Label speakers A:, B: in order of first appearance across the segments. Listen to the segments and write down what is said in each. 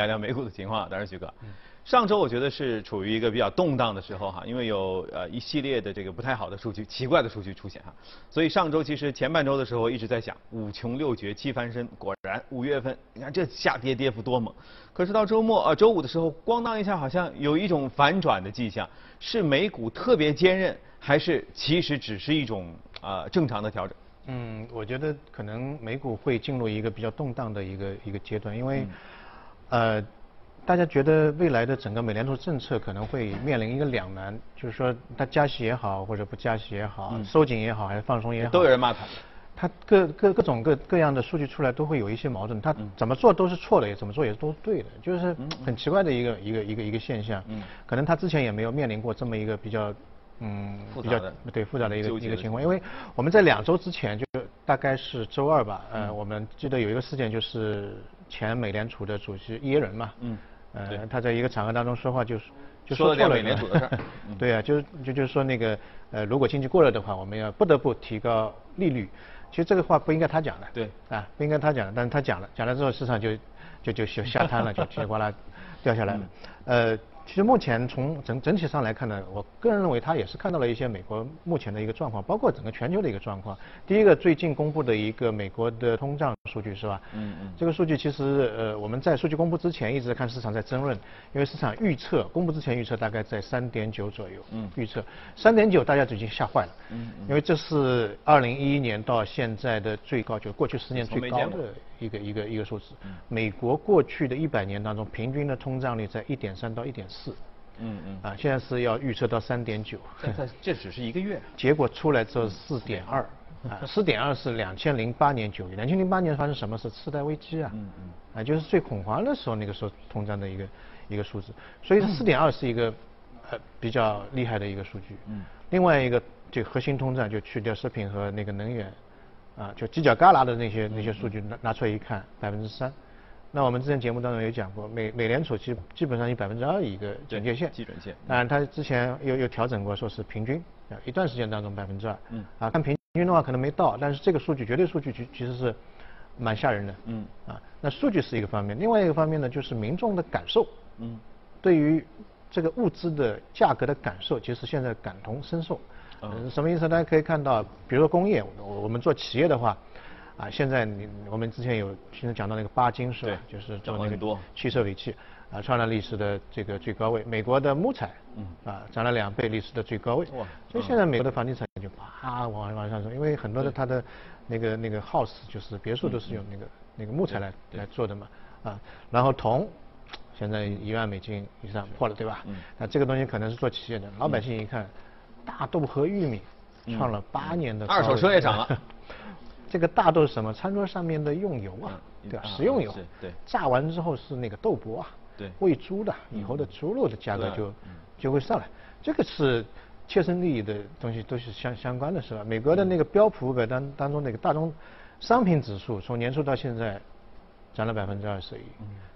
A: 聊聊美股的情况，当然徐哥。上周我觉得是处于一个比较动荡的时候哈，因为有呃一系列的这个不太好的数据、奇怪的数据出现哈，所以上周其实前半周的时候一直在想五穷六绝七翻身，果然五月份你看这下跌跌幅多猛，可是到周末呃周五的时候咣当一下好像有一种反转的迹象，是美股特别坚韧，还是其实只是一种呃正常的调整？
B: 嗯，我觉得可能美股会进入一个比较动荡的一个一个阶段，因为呃。大家觉得未来的整个美联储政策可能会面临一个两难，就是说它加息也好，或者不加息也好，收紧也好，还是放松也好，
A: 都有人骂他。
B: 他各各各种各各样的数据出来都会有一些矛盾，它怎么做都是错的，也怎么做也都是对的，就是很奇怪的一个一个一个一个现象。可能他之前也没有面临过这么一个比较嗯比较对复杂的一个一个情况，因为我们在两周之前就大概是周二吧，呃，我们记得有一个事件就是前美联储的主席耶伦嘛。嗯呃，他在一个场合当中说话就是
A: 就说错了美联储的事儿。
B: 对啊，就就就是说那个呃，如果经济过热的话，我们要不得不提高利率。其实这个话不应该他讲的。
A: 对。
B: 啊，不应该他讲的，但是他讲了，讲了之后市场就就就就下瘫了，就叽里呱啦掉下来了。呃。其实目前从整整体上来看呢，我个人认为他也是看到了一些美国目前的一个状况，包括整个全球的一个状况。第一个最近公布的一个美国的通胀数据是吧？嗯嗯。这个数据其实呃我们在数据公布之前一直在看市场在争论，因为市场预测公布之前预测大概在三点九左右。嗯。预测三点九大家就已经吓坏了。嗯嗯。因为这是二零一一年到现在的最高，就过去十年最高的一个一个一个数字。嗯。美国过去的一百年当中平均的通胀率在一点三到一点四。嗯嗯，啊，现在是要预测到三点九，
A: 这只是一个月，
B: 结果出来之后四点二，啊，四点二是两千零八年九月，两千零八年发生什么事？次贷危机啊，嗯嗯，啊，就是最恐慌的时候，那个时候通胀的一个一个数字，所以四点二是一个呃比较厉害的一个数据，嗯，另外一个就核心通胀就去掉食品和那个能源，啊，就犄角旮旯的那些那些数据拿拿出来一看，百分之三。那我们之前节目当中有讲过，美美联储其实基本上以百分之二一个警戒线，
A: 基准线。
B: 当然，它之前又又调整过，说是平均啊，一段时间当中百分之二。嗯。啊，看平均的话可能没到，但是这个数据绝对数据其其实是蛮吓人的。嗯。啊，那数据是一个方面，另外一个方面呢，就是民众的感受。嗯。对于这个物资的价格的感受，其实现在感同身受。嗯。什么意思？大家可以看到，比如说工业，我们做企业的话。啊，现在你我们之前有其实讲到那个巴金是吧？就是做那个汽车尾气，啊，创了历史的这个最高位。美国的木材，嗯，啊，涨了两倍历史的最高位。哇！所以现在美国的房地产就啪往往上走，因为很多的它的那个那个 house 就是别墅都是用那个那个木材来来做的嘛，啊，然后铜现在一万美金以上破了，对吧？嗯。那这个东西可能是做企业的，老百姓一看，大豆和玉米创了八年的。
A: 二手车也涨了。
B: 这个大豆是什么？餐桌上面的用油啊，对吧？食用油，
A: 对，
B: 榨完之后是那个豆粕啊，
A: 对，
B: 喂猪的，以后的猪肉的价格就就会上来，这个是切身利益的东西，都是相相关的，是吧？美国的那个标普五百当当中那个大宗商品指数，从年初到现在。涨了百分之二十一，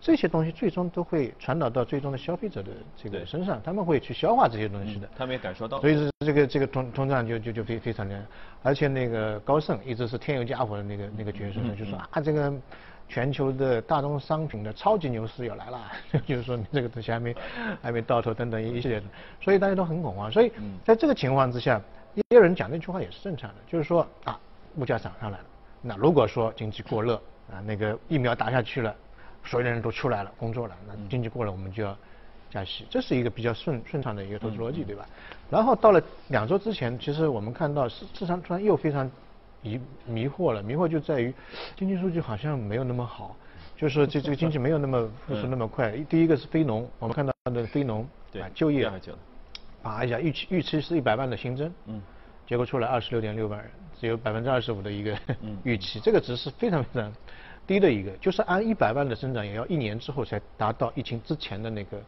B: 这些东西最终都会传导到最终的消费者的这个身上，他们会去消化这些东西的。
A: 他们也感受到。
B: 所以是这个这个通通胀就就就非非常厉害，而且那个高盛一直是添油加火的那个那个角色，就说啊这个全球的大宗商品的超级牛市要来了，就是说你这个东西还没还没到头等等一系列的，所以大家都很恐慌。所以在这个情况之下，也有人讲那句话也是正常的，就是说啊物价涨上来了，那如果说经济过热。啊，那个疫苗打下去了，所有的人都出来了，工作了，那经济过了，我们就要加息，这是一个比较顺顺畅的一个投资逻辑，对吧？然后到了两周之前，其实我们看到市市场突然又非常迷迷惑了，迷惑就在于经济数据好像没有那么好，就是说这这个经济没有那么 复苏那么快。第一个是非农，我们看到的非农啊就业，啊一下预期预期是一百万的新增，嗯，结果出来二十六点六万人。只有百分之二十五的一个 预期，这个值是非常非常低的一个，就是按一百万的增长，也要一年之后才达到疫情之前的那个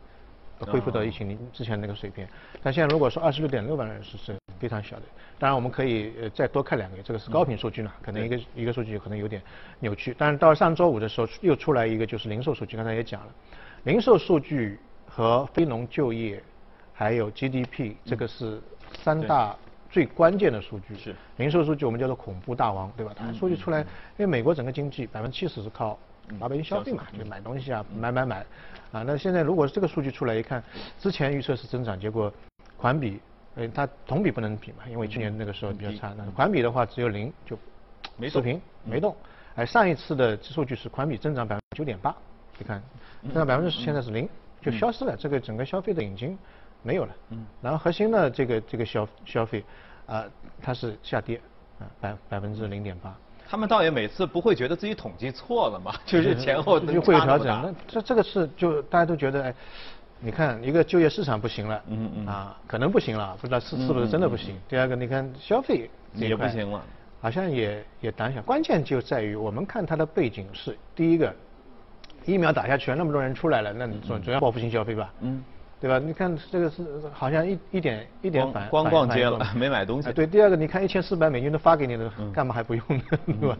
B: 恢复到疫情之前那个水平。但现在如果说二十六点六万人是是非常小的，当然我们可以呃再多看两个月，这个是高频数据呢，可能一个一个数据可能有点扭曲。但是到上周五的时候又出来一个就是零售数据，刚才也讲了，零售数据和非农就业还有 GDP 这个是三大。最关键的数据。
A: 是。
B: 零售数据，我们叫做恐怖大王，对吧？它数据出来，因为美国整个经济百分之七十是靠老百姓消费嘛，就买东西啊，买买买，啊，那现在如果这个数据出来一看，之前预测是增长，结果环比，呃，它同比不能比嘛，因为去年那个时候比较差，那环比的话只有零，就没持平没动。哎，上一次的数据是环比增长百分之九点八，你看，增长百分之十，现在是零，就消失了，这个整个消费的引擎没有了。嗯。然后核心的这个这个消消费，啊，它是下跌，啊，百百分之零点八。
A: 他们倒也每次不会觉得自己统计错了嘛，就是前后
B: 就会有调整。那这这个是就大家都觉得，哎，你看一个就业市场不行了，嗯嗯，啊，可能不行了，不知道是是不是真的不行。第二个，你看消费
A: 也不行了。
B: 好像也也胆小，关键就在于我们看它的背景是第一个，疫苗打下去了，那么多人出来了，那你总总要报复性消费吧？嗯，对吧？你看这个是好像一一点一点反
A: 光逛街了，没买东西。
B: 对，第二个你看一千四百美金都发给你了，干嘛还不用呢？对吧？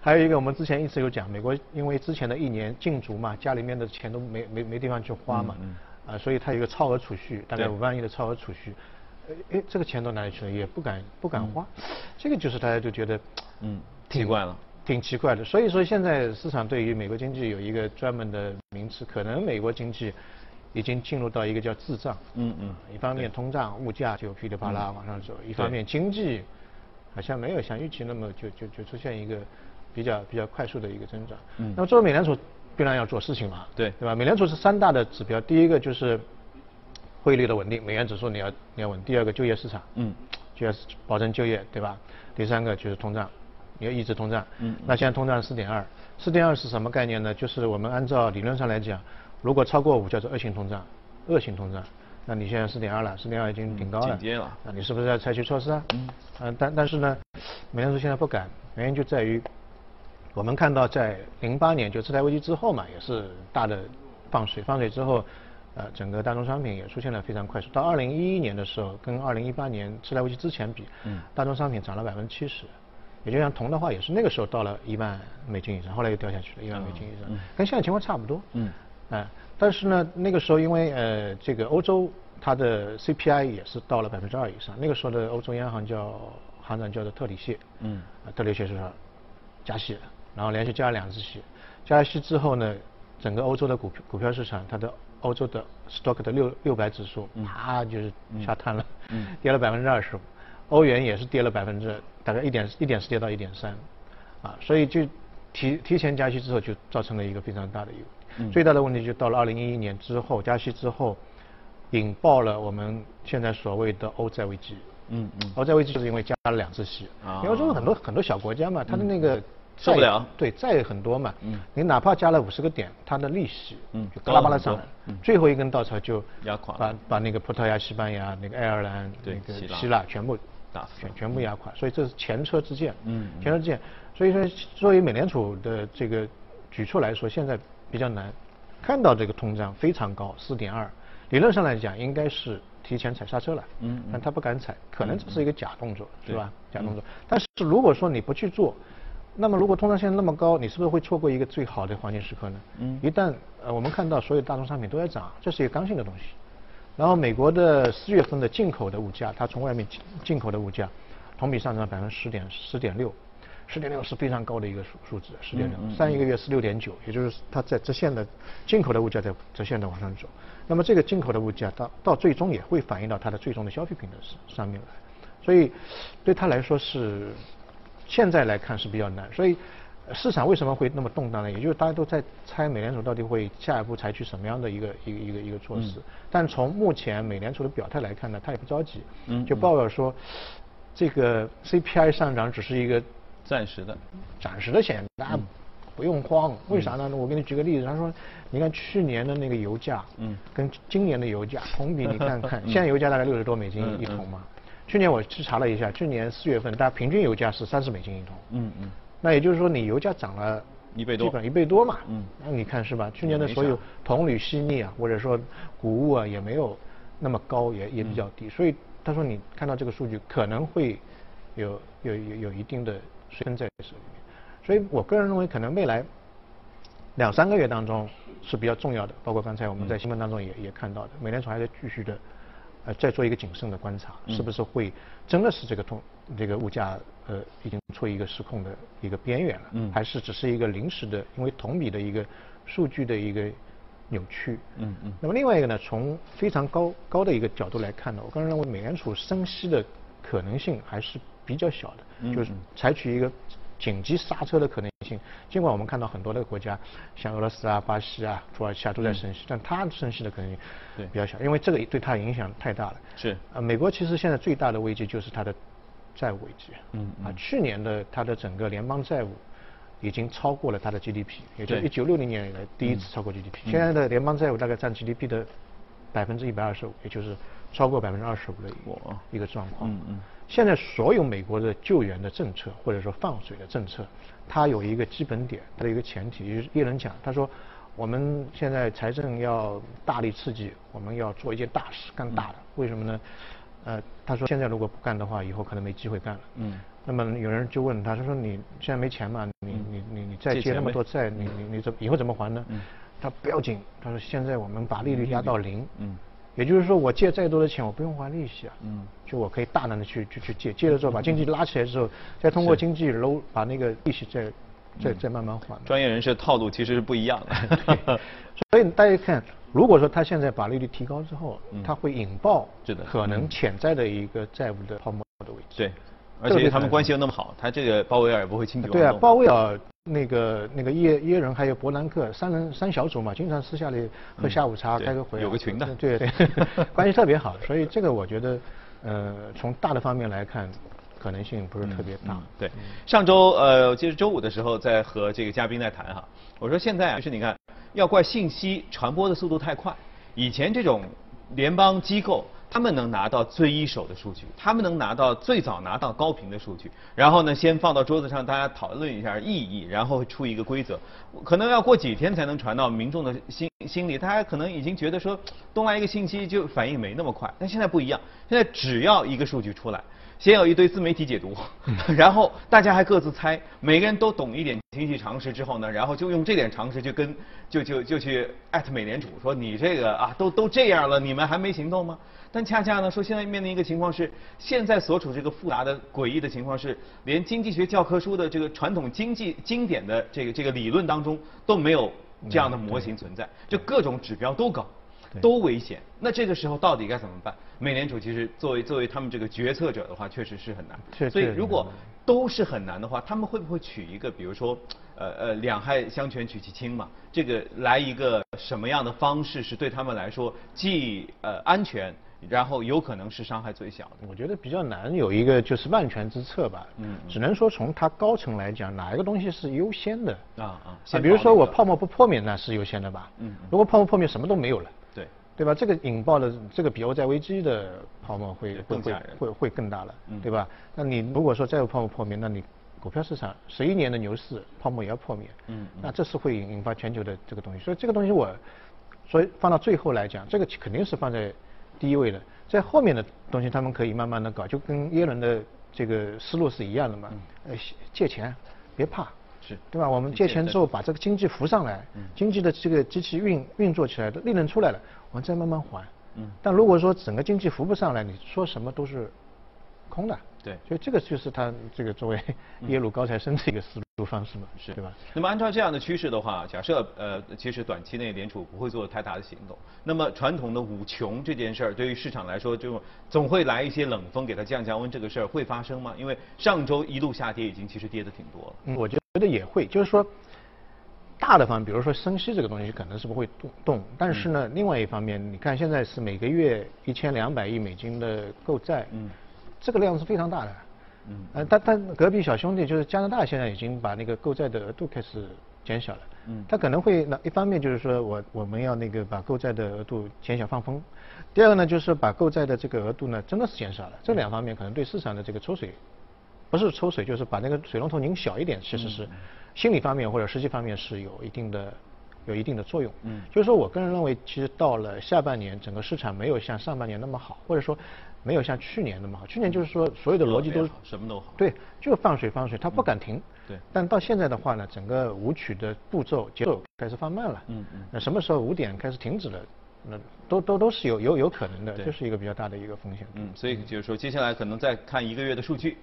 B: 还有一个我们之前一直有讲，美国因为之前的一年禁足嘛，家里面的钱都没没没地方去花嘛，啊，所以它有个超额储蓄，大概五万亿的超额储蓄。哎，这个钱到哪里去了？也不敢不敢花，这个就是大家就觉得，
A: 嗯，奇怪了，
B: 挺奇怪的。所以说现在市场对于美国经济有一个专门的名词，可能美国经济已经进入到一个叫滞胀。嗯嗯。一方面通胀物价就噼里啪啦往上走，一方面经济好像没有像预期那么就就就出现一个比较比较快速的一个增长。嗯。那么作为美联储必然要做事情嘛？
A: 对。
B: 对吧？美联储是三大的指标，第一个就是。汇率的稳定，美元指数你要你要稳。第二个就业市场，嗯，就要保证就业，对吧？第三个就是通胀，你要抑制通胀。嗯。那现在通胀四点二，四点二是什么概念呢？就是我们按照理论上来讲，如果超过五叫做恶性通胀，恶性通胀。那你现在四点二了，四点二已经挺高了。
A: 了。
B: 那你是不是要采取措施啊？嗯。嗯，但但是呢，美联储现在不敢，原因就在于，我们看到在零八年就次贷危机之后嘛，也是大的放水，放水之后。呃，整个大宗商品也出现了非常快速。到二零一一年的时候，跟二零一八年次贷危机之前比，嗯，大宗商品涨了百分之七十。也就像铜的话，也是那个时候到了一万美金以上，后来又掉下去了，一万美金以上，跟现在情况差不多。嗯，哎，但是呢，那个时候因为呃，这个欧洲它的 CPI 也是到了百分之二以上，那个时候的欧洲央行叫行长叫做特里谢，嗯，特里谢说加息，然后连续加了两次息，加息之后呢，整个欧洲的股股票市场它的欧洲的 stock 的六六百指数，啪就是下探了，嗯跌了百分之二十五，欧元也是跌了百分之大概一点一点四跌到一点三，啊，所以就提提前加息之后就造成了一个非常大的一个最大的问题就到了二零一一年之后加息之后，引爆了我们现在所谓的欧债危机，嗯嗯，欧债危机就是因为加了两次息，啊。因为中国很多很多小国家嘛，它的那个。
A: 受不了，
B: 对，债很多嘛，嗯，你哪怕加了五十个点，它的利息，嗯，就巴拉巴拉上来，最后一根稻草就
A: 压垮，
B: 把把那个葡萄牙、西班牙、那个爱尔兰、那个希腊。全部
A: 打
B: 全全部压垮，所以这是前车之鉴，嗯，前车之鉴，所以说作为美联储的这个举措来说，现在比较难，看到这个通胀非常高，四点二，理论上来讲应该是提前踩刹车了，嗯，但他不敢踩，可能这是一个假动作，是吧？假动作，但是如果说你不去做。那么，如果通胀现在那么高，你是不是会错过一个最好的黄金时刻呢？嗯。一旦呃，我们看到所有大宗商品都在涨，这是一个刚性的东西。然后，美国的四月份的进口的物价，它从外面进进口的物价，同比上涨百分之十点十点六，十点六是非常高的一个数数字，十点六。上一个月是六点九，也就是它在直线的进口的物价在直线的往上走。那么，这个进口的物价到到最终也会反映到它的最终的消费品的上上面来。所以，对他来说是。现在来看是比较难，所以市场为什么会那么动荡呢？也就是大家都在猜美联储到底会下一步采取什么样的一个一个一个一个措施。但从目前美联储的表态来看呢，他也不着急，就报告说这个 CPI 上涨只是一个
A: 暂时的、
B: 暂时的现象，大家不用慌。为啥呢？我给你举个例子，他说，你看去年的那个油价，嗯，跟今年的油价同比，你看看，现在油价大概六十多美金一桶嘛。去年我去查了一下，去年四月份，大家平均油价是三十美金一桶。嗯嗯。那也就是说，你油价涨了
A: 一倍多，
B: 基本一倍多嘛。嗯。那你看是吧？去年的所有铜、铝、锡、镍啊，或者说谷物啊，也没有那么高，也也比较低。所以他说，你看到这个数据可能会有有有有一定的水分在手里面。所以我个人认为，可能未来两三个月当中是比较重要的。包括刚才我们在新闻当中也也看到的，美联储还在继续的。呃再做一个谨慎的观察，是不是会真的是这个通这个物价呃已经处于一个失控的一个边缘了，嗯，还是只是一个临时的因为同比的一个数据的一个扭曲，嗯嗯。那么另外一个呢，从非常高高的一个角度来看呢，我个人认为美联储升息的可能性还是比较小的，就是采取一个。紧急刹车的可能性，尽管我们看到很多的国家，像俄罗斯啊、巴西啊、土耳其啊都在升息，但它升息的可能性比较小，因为这个对它影响太大了。
A: 是。
B: 呃，美国其实现在最大的危机就是它的债务危机。嗯。啊，去年的它的整个联邦债务已经超过了它的 GDP，也就是一九六零年以来第一次超过 GDP。现在的联邦债务大概占 GDP 的百分之一百二十五，也就是超过百分之二十五的一个一个状况。嗯嗯。现在所有美国的救援的政策或者说放水的政策，它有一个基本点，它的一个前提就是耶伦讲，他说我们现在财政要大力刺激，我们要做一件大事，干大的。为什么呢？呃，他说现在如果不干的话，以后可能没机会干了。嗯。那么有人就问他，他说你现在没钱嘛？你你你你再借那么多债，你你你怎以后怎么还呢？嗯。他不要紧，他说现在我们把利率压到零。嗯。也就是说，我借再多的钱，我不用还利息啊。嗯。就我可以大胆的去去去借，借了之后把经济拉起来之后，再通过经济搂把那个利息再再再慢慢还。
A: 专业人士的套路其实是不一样的。
B: 所以大家看，如果说他现在把利率提高之后，他会引爆可能潜在的一个债务的泡沫的位置。
A: 对。而且他们关系又那么好，他这个鲍威尔也不会轻举妄
B: 动。对啊，鲍威尔那个那个耶耶人还有伯南克三人三小组嘛，经常私下里喝下午茶、开个会。
A: 有个群的。
B: 对对，关系特别好，所以这个我觉得，呃，从大的方面来看，可能性不是特别大。
A: 对，上周呃，就是周五的时候在和这个嘉宾在谈哈，我说现在啊，就是你看，要怪信息传播的速度太快，以前这种联邦机构。他们能拿到最一手的数据，他们能拿到最早拿到高频的数据，然后呢，先放到桌子上，大家讨论一下意义，然后出一个规则，可能要过几天才能传到民众的心心里，大家可能已经觉得说东来一个信息就反应没那么快，但现在不一样，现在只要一个数据出来。先有一堆自媒体解读，然后大家还各自猜，每个人都懂一点经济常识之后呢，然后就用这点常识就跟就就就去艾特美联储说你这个啊都都这样了，你们还没行动吗？但恰恰呢说现在面临一个情况是，现在所处这个复杂的诡异的情况是，连经济学教科书的这个传统经济经典的这个这个理论当中都没有这样的模型存在，就各种指标都高。都危险，那这个时候到底该怎么办？美联储其实作为作为他们这个决策者的话，确实是很难。所以如果都是很难的话，他们会不会取一个，比如说，呃呃，两害相权取其轻嘛？这个来一个什么样的方式是对他们来说既呃安全？然后有可能是伤害最小的。
B: 我觉得比较难有一个就是万全之策吧。嗯。只能说从它高层来讲，哪一个东西是优先的？啊啊。啊，比如说我泡沫不破灭，那是优先的吧？嗯。如果泡沫破灭，什么都没有了。
A: 对。
B: 吧？这个引爆的这个比欧债危机的泡沫会会会会会更大了，对吧？那你如果说债务泡沫破灭，那你股票市场十一年的牛市泡沫也要破灭。嗯。那这是会引引发全球的这个东西，所以这个东西我，所以放到最后来讲，这个肯定是放在。第一位的，在后面的东西他们可以慢慢的搞，就跟耶伦的这个思路是一样的嘛。呃，借钱别怕，
A: 是
B: 对吧？我们借钱之后把这个经济扶上来，经济的这个机器运运作起来的利润出来了，我们再慢慢还。嗯。但如果说整个经济扶不上来，你说什么都是空的。
A: 对，
B: 所以这个就是他这个作为耶鲁高材生的一个思路方式嘛，是对吧？
A: 那么按照这样的趋势的话，假设呃，其实短期内联储不会做太大的行动，那么传统的五穷这件事儿对于市场来说，就总会来一些冷风给它降降温，这个事儿会发生吗？因为上周一路下跌，已经其实跌的挺多了。
B: 嗯，我觉得也会，就是说大的方面，比如说升息这个东西可能是不会动动，但是呢，另外一方面，你看现在是每个月一千两百亿美金的购债。嗯。这个量是非常大的，嗯，呃，但但隔壁小兄弟就是加拿大，现在已经把那个购债的额度开始减小了，嗯，他可能会那一方面就是说我我们要那个把购债的额度减小放风，第二个呢就是把购债的这个额度呢真的是减少了，这两方面可能对市场的这个抽水，不是抽水就是把那个水龙头拧小一点，其实是心理方面或者实际方面是有一定的有一定的作用，嗯，就是说我个人认为其实到了下半年整个市场没有像上半年那么好，或者说。没有像去年那么好，去年就是说所有的逻辑都
A: 什么都好，
B: 对，就放水放水，它不敢停。
A: 对。
B: 但到现在的话呢，整个舞曲的步骤节奏开始放慢了。嗯嗯。那什么时候五点开始停止了？那都都都是有有有可能的，这是一个比较大的一个风险。
A: 嗯，所以就是说，接下来可能再看一个月的数据。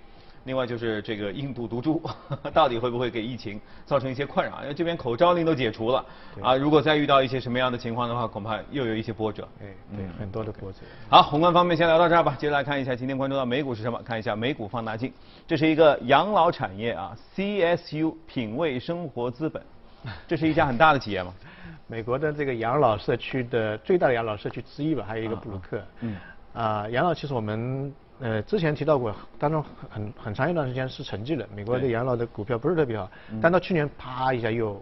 A: 另外就是这个印度毒株，到底会不会给疫情造成一些困扰？因为这边口罩令都解除了，啊，如果再遇到一些什么样的情况的话，恐怕又有一些波折。
B: 对，对，很多的波折。
A: 好，宏观方面先聊到这儿吧。接着来看一下今天关注到美股是什么？看一下美股放大镜，这是一个养老产业啊，CSU 品味生活资本，这是一家很大的企业吗？
B: 美国的这个养老社区的最大的养老社区之一吧，还有一个布鲁克。嗯。啊，养老其实我们。呃，之前提到过，当中很很长一段时间是沉寂的，美国的养老的股票不是特别好，但到去年啪一下又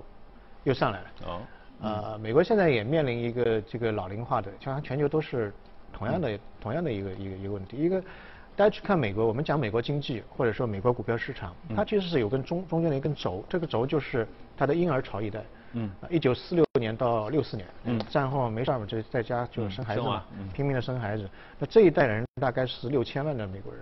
B: 又上来了。哦。呃，美国现在也面临一个这个老龄化的，像全球都是同样的同样的一个一个一个问题。一个，大家去看美国，我们讲美国经济或者说美国股票市场，它其实是有根中中间的一根轴，这个轴就是它的婴儿潮一代。嗯，一九四六年到六四年，嗯，战后没事儿嘛，就在家就生孩子嘛，拼命的生孩子。那这一代人大概是六千万的美国人，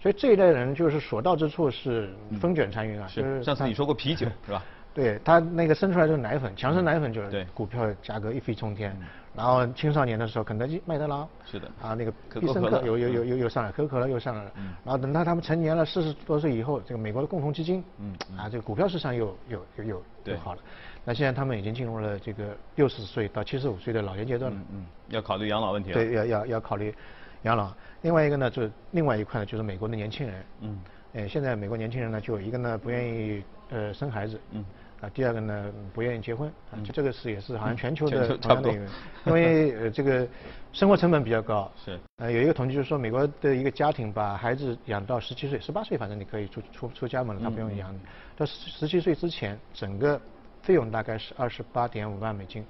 B: 所以这一代人就是所到之处是风卷残云啊。
A: 是。上次你说过啤酒 是吧？
B: 对他那个生出来就是奶粉，强生奶粉就是股票价格一飞冲天。然后青少年的时候，肯德基、麦当劳
A: 是的
B: 啊，那个必胜客又又又又又上来，可口可乐又上来了。然后等到他们成年了，四十多岁以后，这个美国的共同基金，嗯，啊，这个股票市场又又又又又好了。那现在他们已经进入了这个六十岁到七十五岁的老年阶段了。嗯，
A: 要考虑养老问题了。
B: 对，要要要考虑养老。另外一个呢，就是另外一块呢，就是美国的年轻人。嗯。呃，现在美国年轻人呢，就一个呢不愿意呃生孩子。嗯。啊，第二个呢，不愿意结婚，啊，就这个是也是好像全球的同样的一个，因为呃这个生活成本比较高。
A: 是。
B: 呃，有一个统计就是说，美国的一个家庭把孩子养到十七岁、十八岁，反正你可以出出出家门了，他不用养你。到十十七岁之前，整个费用大概是二十八点五万美金，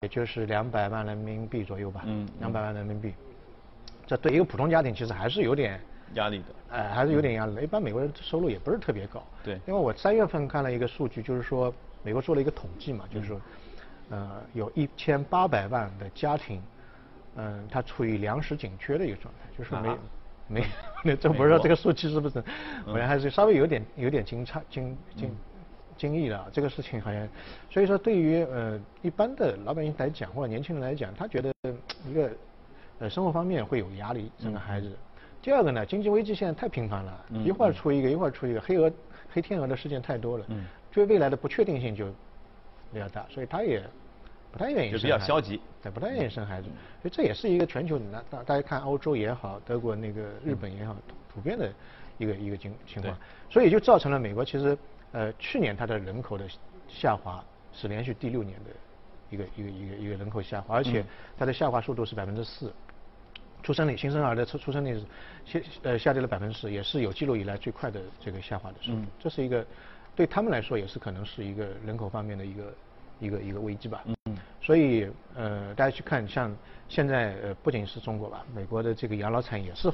B: 也就是两百万人民币左右吧。嗯。两百万人民币，这对一个普通家庭其实还是有点。
A: 压力的，
B: 哎，还是有点压力的。一般美国人收入也不是特别高。
A: 对。
B: 因为我三月份看了一个数据，就是说美国做了一个统计嘛，就是说，呃，有一千八百万的家庭，嗯，它处于粮食紧缺的一个状态，就是没没，那 这不知道这个数据是不是，好像还是稍微有点有点惊诧惊惊惊异的这个事情好像，所以说对于呃一般的老百姓来讲或者年轻人来讲，他觉得一个呃生活方面会有压力，生个孩子。第二个呢，经济危机现在太频繁了，一会儿出一个，一会儿出一个，黑鹅、黑天鹅的事件太多了，对未来的不确定性就比较大，所以他也不太愿意。
A: 就比较消极。
B: 对，不太愿意生孩子，所以这也是一个全球，那大大家看欧洲也好，德国那个日本也好，普遍的一个一个情情况，所以就造成了美国其实呃去年它的人口的下滑是连续第六年的一个一个一个一个人口下滑，而且它的下滑速度是百分之四。出生率，新生儿的出出生率是下呃下跌了百分之十，也是有记录以来最快的这个下滑的速度。这是一个对他们来说也是可能是一个人口方面的一个一个一个危机吧。嗯。所以呃大家去看，像现在呃不仅是中国吧，美国的这个养老产业是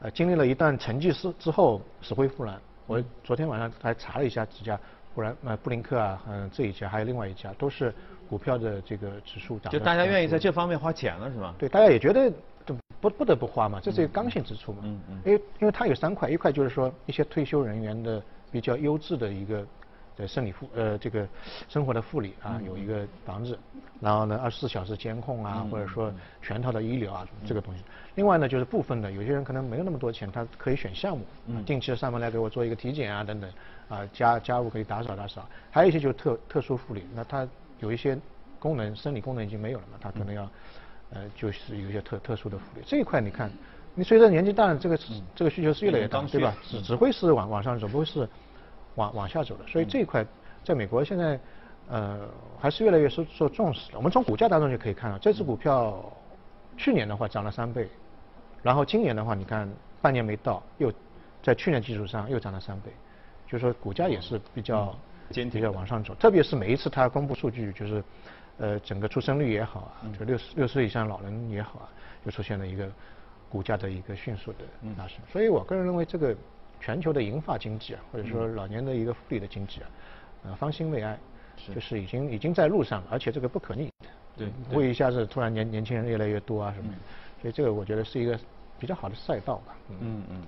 B: 呃经历了一段沉寂之之后死灰复燃。我昨天晚上还查了一下几家，不然呃布林克啊，嗯这一家还有另外一家都是股票的这个指数涨。
A: 就大家愿意在这方面花钱了是吗？
B: 对，大家也觉得。不不得不花嘛，这是一个刚性支出嘛。嗯嗯。因为因为它有三块，一块就是说一些退休人员的比较优质的一个的生理护呃这个生活的护理啊，有一个房子，然后呢二十四小时监控啊，或者说全套的医疗啊这个东西。另外呢就是部分的有些人可能没有那么多钱，他可以选项目，定期的上门来给我做一个体检啊等等，啊家家务可以打扫打扫。还有一些就是特特殊护理，那他有一些功能生理功能已经没有了嘛，他可能要。呃，就是有一些特特殊的护理，这一块你看，你随着年纪大了，这个这个需求是越来越大，对吧？只只会是往往上走，不会是往往下走的。所以这一块在美国现在呃还是越来越受受重视的。我们从股价当中就可以看到，这只股票去年的话涨了三倍，然后今年的话，你看半年没到，又在去年基础上又涨了三倍，就是说股价也是比较比较往上走。特别是每一次它公布数据，就是。呃，整个出生率也好啊，就六十六岁以上老人也好啊，就出现了一个股价的一个迅速的拉升。所以我个人认为，这个全球的银发经济啊，或者说老年的一个福利的经济啊，呃，方兴未艾，就是已经已经在路上了，而且这个不可逆，
A: 对，
B: 不会一下子突然年年轻人越来越多啊什么的。所以这个我觉得是一个比较好的赛道吧。嗯嗯。